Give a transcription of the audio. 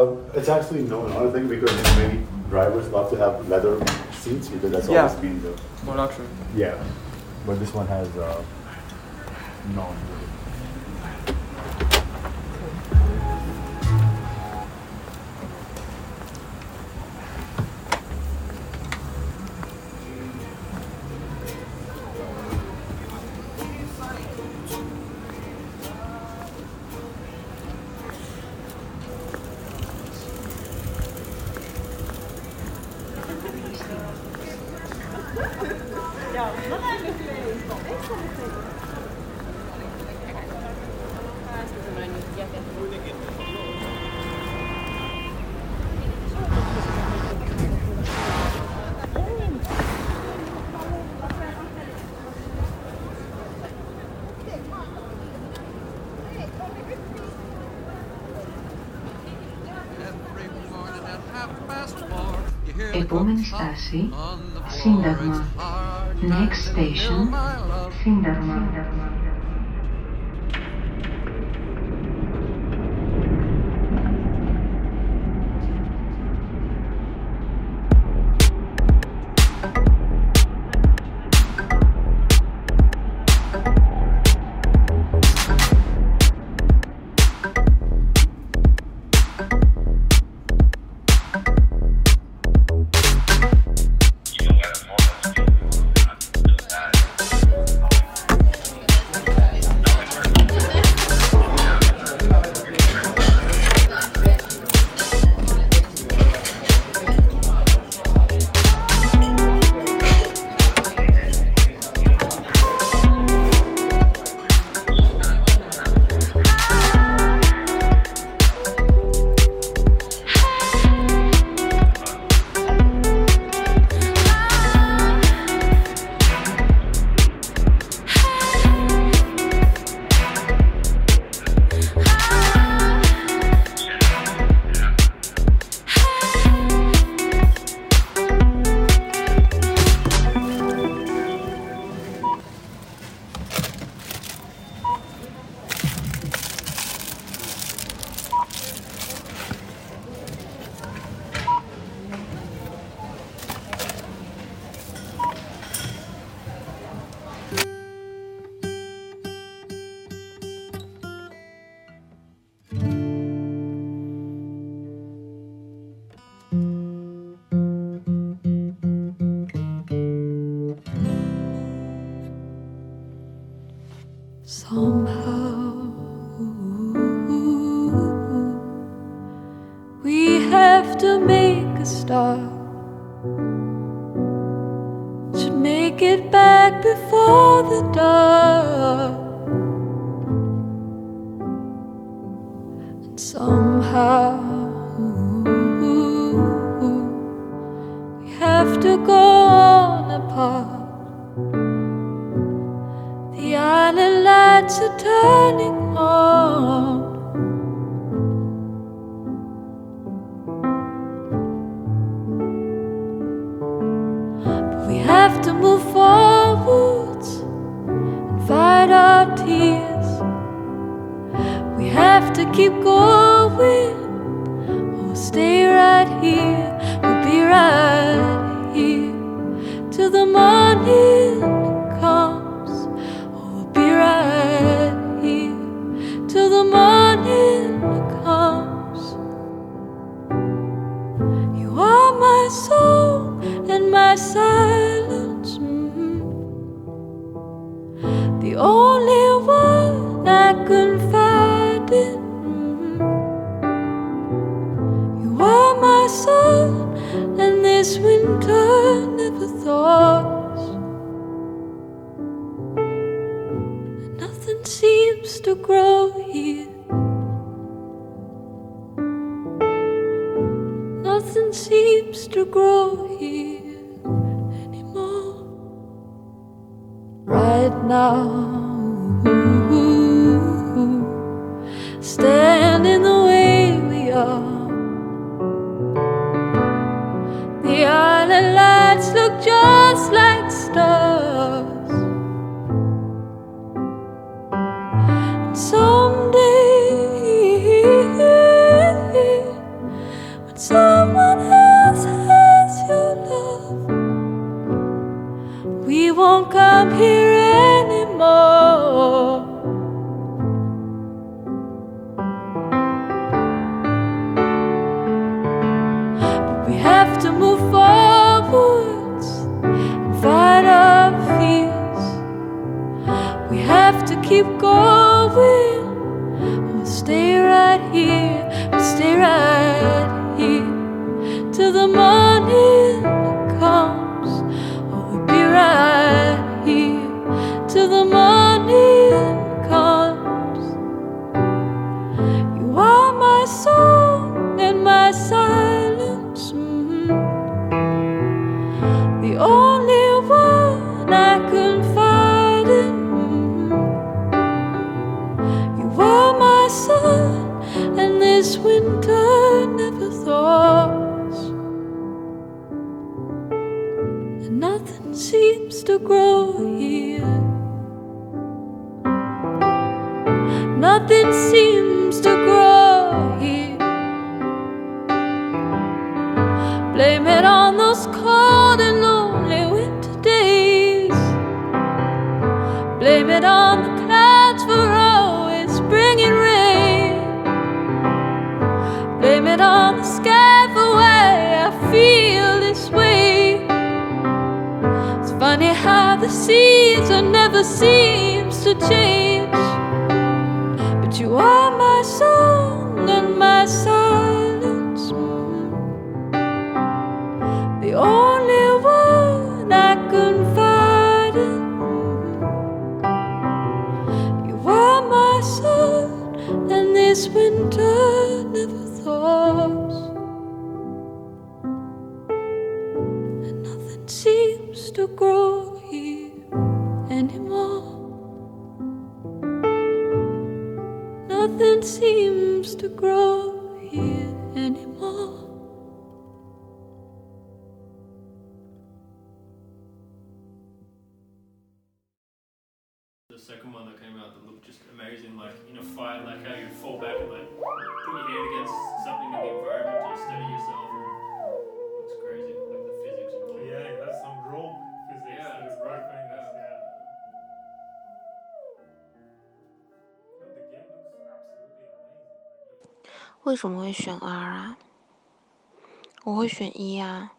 Uh, it's actually no, not a thing because many drivers love to have leather seats because that's Yeah. always been the Well, not true. yeah. But this one has uh, no. Επόμενη στάση, Σύνταγμα. Next station, Syntagma. Make it back before the dark. And somehow we have to go on apart. The island lights are turning on. Have to move forwards and fight our tears. We have to keep going or stay right here. We'll be right here till the morning only one I confide in. You are my sun, and this winter never thought. Nothing seems to grow now. Standing the way we are. The island lights look just like stars. And someday, when someone else has your love, we won't come here. But we have to move forwards and fight our fears. We have to keep going. We'll stay right here. We'll stay right here till the morning Nothing seems to grow here. Blame it on those cold and lonely winter days. Blame it on the clouds for always bringing rain. Blame it on the sky for why I feel this way. It's funny how the season never seems to change. But you are my song and my silence. The only one I confide in. You are my sun, and this winter never thaws. Nothing seems to grow here anymore. The second one that came out that looked just amazing, like in a fight, like how you fall back and like put your hand against something in the environment to steady yourself. 为什么会选二啊？我会选一啊，